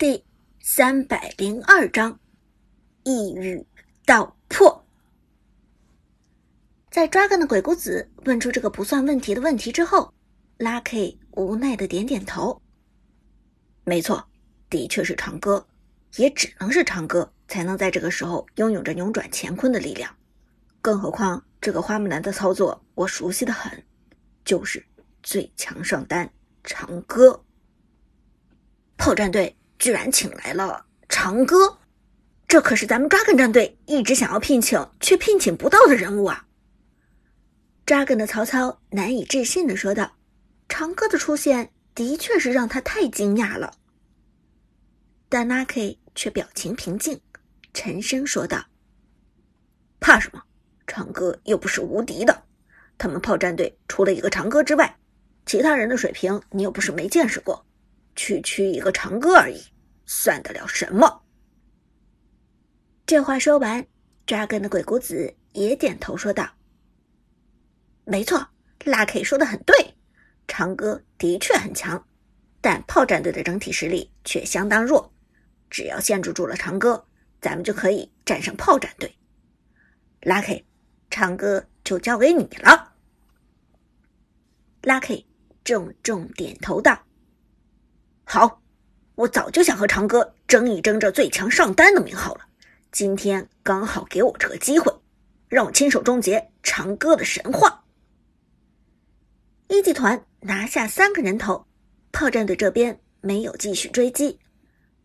第三百零二章一语道破。在抓根的鬼谷子问出这个不算问题的问题之后，Lucky 无奈的点点头。没错，的确是长歌，也只能是长歌才能在这个时候拥有着扭转乾坤的力量。更何况这个花木兰的操作我熟悉的很，就是最强上单长歌。炮战队。居然请来了长歌，这可是咱们抓根战队一直想要聘请却聘请不到的人物啊！扎根的曹操难以置信的说道：“长歌的出现的确是让他太惊讶了。”但 Lucky 却表情平静，沉声说道：“怕什么？长歌又不是无敌的。他们炮战队除了一个长歌之外，其他人的水平你又不是没见识过。”区区一个长歌而已，算得了什么？这话说完，扎根的鬼谷子也点头说道：“没错，拉 K 说的很对，长歌的确很强，但炮战队的整体实力却相当弱。只要限制住了长歌，咱们就可以战胜炮战队。拉 K，长歌就交给你了。”拉 K 重重点头道。好，我早就想和长歌争一争这最强上单的名号了。今天刚好给我这个机会，让我亲手终结长歌的神话。一级团拿下三个人头，炮战队这边没有继续追击。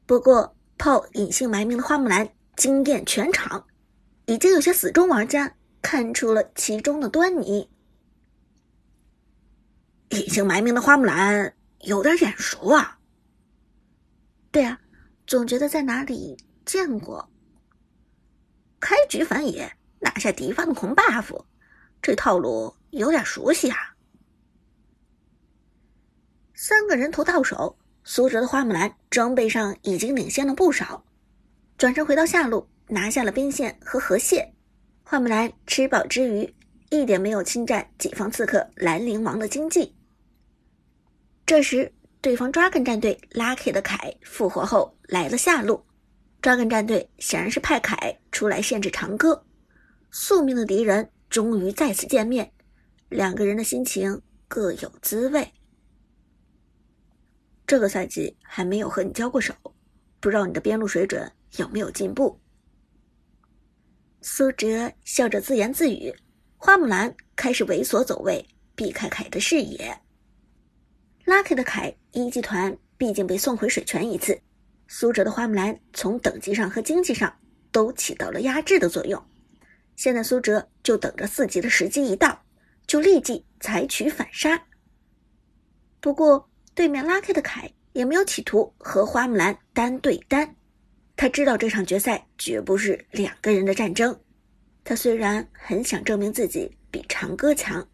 不过，炮隐姓埋名的花木兰惊艳全场，已经有些死忠玩家看出了其中的端倪。隐姓埋名的花木兰有点眼熟啊。对啊，总觉得在哪里见过。开局反野拿下敌方的红 buff，这套路有点熟悉啊。三个人头到手，苏哲的花木兰装备上已经领先了不少。转身回到下路，拿下了兵线和河蟹。花木兰吃饱之余，一点没有侵占己方刺客兰陵王的经济。这时。对方抓根战队 Lucky 的凯复活后来了下路，抓根战队显然是派凯出来限制长歌。宿命的敌人终于再次见面，两个人的心情各有滋味。这个赛季还没有和你交过手，不知道你的边路水准有没有进步？苏哲笑着自言自语，花木兰开始猥琐走位，避开凯的视野。Lucky 的凯一级团毕竟被送回水泉一次，苏哲的花木兰从等级上和经济上都起到了压制的作用。现在苏哲就等着四级的时机一到，就立即采取反杀。不过对面 Lucky 的凯也没有企图和花木兰单对单，他知道这场决赛绝不是两个人的战争。他虽然很想证明自己比长歌强，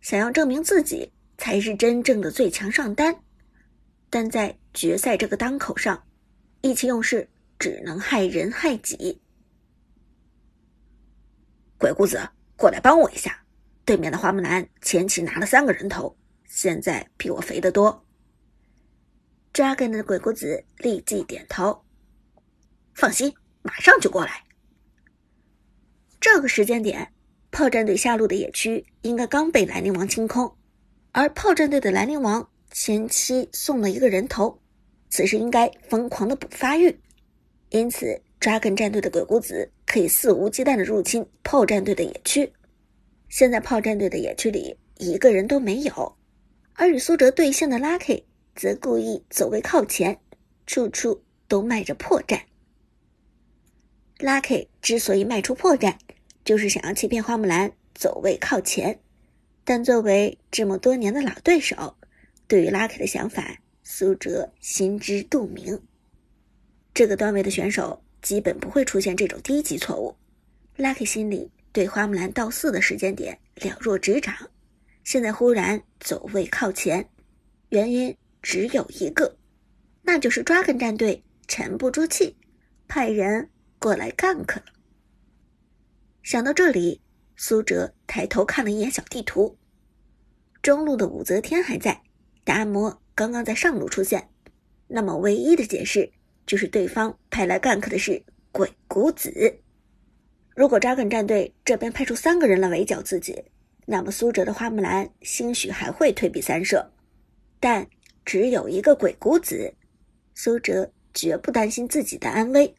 想要证明自己。才是真正的最强上单，但在决赛这个当口上，意气用事只能害人害己。鬼谷子，过来帮我一下！对面的花木兰前期拿了三个人头，现在比我肥得多。Dragon 的鬼谷子立即点头，放心，马上就过来。这个时间点，炮战队下路的野区应该刚被兰陵王清空。而炮战队的兰陵王前期送了一个人头，此时应该疯狂的补发育，因此抓根战队的鬼谷子可以肆无忌惮的入侵炮战队的野区。现在炮战队的野区里一个人都没有，而与苏哲对线的 Lucky 则故意走位靠前，处处都迈着破绽。Lucky 之所以迈出破绽，就是想要欺骗花木兰走位靠前。但作为这么多年的老对手，对于 Lucky 的想法，苏哲心知肚明。这个段位的选手基本不会出现这种低级错误。Lucky 心里对花木兰到四的时间点了若指掌，现在忽然走位靠前，原因只有一个，那就是抓根战队沉不住气，派人过来 gank 了。想到这里。苏哲抬头看了一眼小地图，中路的武则天还在，达摩刚刚在上路出现，那么唯一的解释就是对方派来干 k 的是鬼谷子。如果扎根战队这边派出三个人来围剿自己，那么苏哲的花木兰兴许还会退避三舍。但只有一个鬼谷子，苏哲绝不担心自己的安危。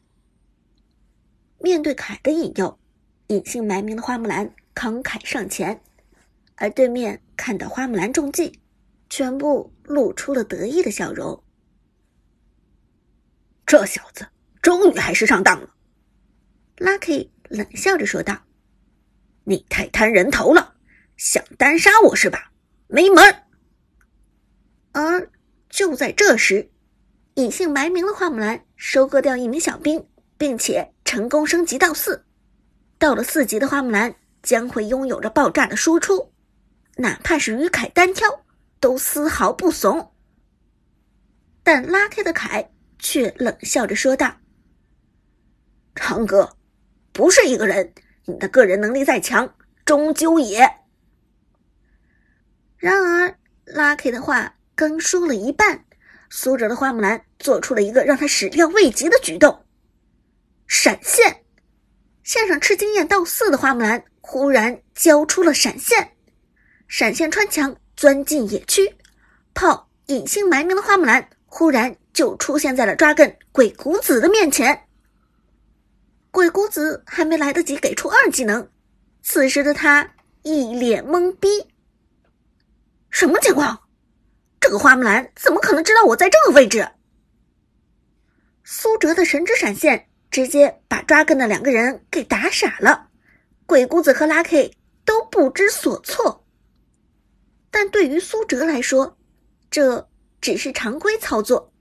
面对凯的引诱，隐姓埋名的花木兰慷慨上前，而对面看到花木兰中计，全部露出了得意的笑容。这小子终于还是上当了，Lucky 冷笑着说道：“你太贪人头了，想单杀我是吧？没门！”而就在这时，隐姓埋名的花木兰收割掉一名小兵，并且成功升级到四。到了四级的花木兰将会拥有着爆炸的输出，哪怕是与凯单挑，都丝毫不怂。但拉开的凯。却冷笑着说道：“长哥，不是一个人，你的个人能力再强，终究也……”然而，Lucky 的话刚说了一半，苏哲的花木兰做出了一个让他始料未及的举动——闪现。线上吃经验到四的花木兰忽然交出了闪现，闪现穿墙钻进野区，炮隐姓埋名的花木兰忽然。就出现在了抓根鬼谷子的面前。鬼谷子还没来得及给出二技能，此时的他一脸懵逼。什么情况？这个花木兰怎么可能知道我在这个位置？苏哲的神之闪现直接把抓根的两个人给打傻了，鬼谷子和 Lucky 都不知所措。但对于苏哲来说，这只是常规操作。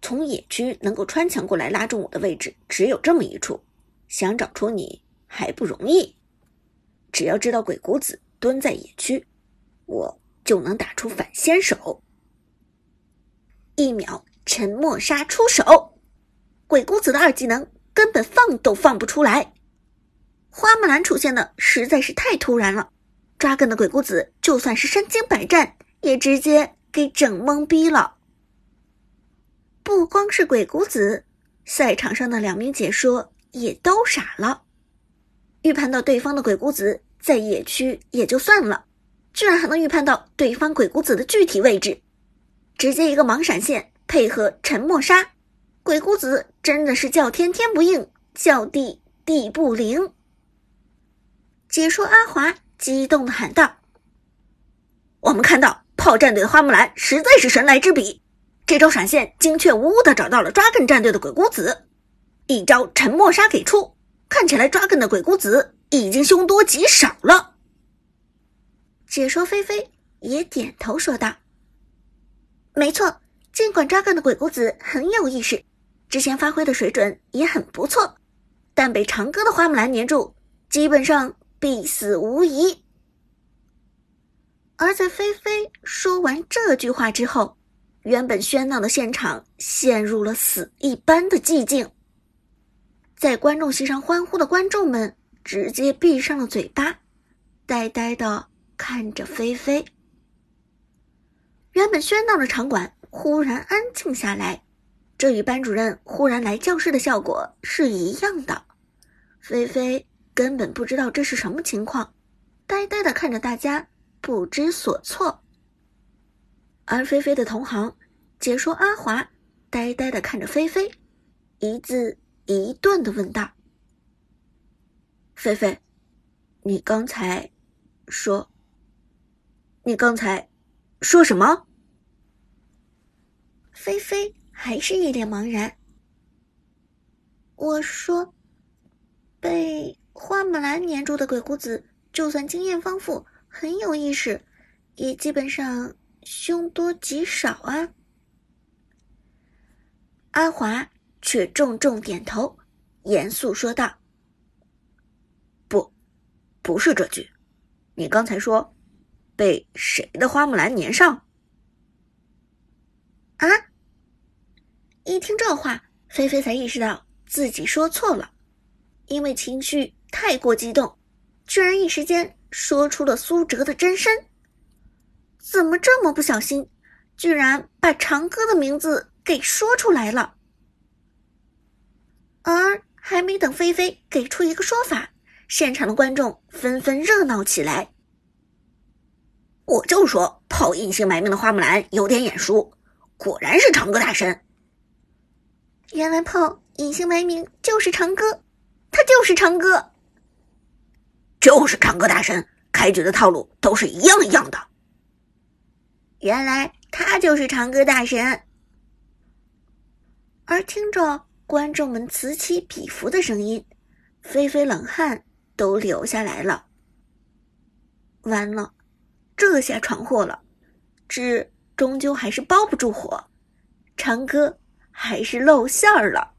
从野区能够穿墙过来拉中我的位置只有这么一处，想找出你还不容易。只要知道鬼谷子蹲在野区，我就能打出反先手。一秒沉默杀出手，鬼谷子的二技能根本放都放不出来。花木兰出现的实在是太突然了，抓根的鬼谷子就算是身经百战，也直接给整懵逼了。不光是鬼谷子，赛场上的两名解说也都傻了。预判到对方的鬼谷子在野区也就算了，居然还能预判到对方鬼谷子的具体位置，直接一个盲闪现配合沉默杀，鬼谷子真的是叫天天不应，叫地地不灵。解说阿华激动的喊道：“我们看到炮战队的花木兰实在是神来之笔。”这招闪现精确无误的找到了抓根战队的鬼谷子，一招沉默杀给出，看起来抓根的鬼谷子已经凶多吉少了。解说菲菲也点头说道：“没错，尽管抓根的鬼谷子很有意识，之前发挥的水准也很不错，但被长歌的花木兰粘住，基本上必死无疑。”而在菲菲说完这句话之后。原本喧闹的现场陷入了死一般的寂静，在观众席上欢呼的观众们直接闭上了嘴巴，呆呆的看着菲菲。原本喧闹的场馆忽然安静下来，这与班主任忽然来教室的效果是一样的。菲菲根本不知道这是什么情况，呆呆的看着大家，不知所措。而菲菲的同行解说阿华呆呆的看着菲菲，一字一顿的问道：“菲菲，你刚才说，你刚才说什么？”菲菲还是一脸茫然。我说：“被花木兰粘住的鬼谷子，就算经验丰富，很有意识，也基本上。”凶多吉少啊！阿华却重重点头，严肃说道：“不，不是这句。你刚才说被谁的花木兰粘上？”啊！一听这话，菲菲才意识到自己说错了，因为情绪太过激动，居然一时间说出了苏哲的真身。怎么这么不小心，居然把长歌的名字给说出来了。而还没等菲菲给出一个说法，现场的观众纷纷热闹起来。我就说泡隐姓埋名的花木兰有点眼熟，果然是长歌大神。原来炮隐姓埋名就是长歌，他就是长歌，就是长歌大神。开局的套路都是一样一样的。原来他就是长歌大神。而听着观众们此起彼伏的声音，菲菲冷汗都流下来了。完了，这下闯祸了，纸终究还是包不住火，长歌还是露馅儿了。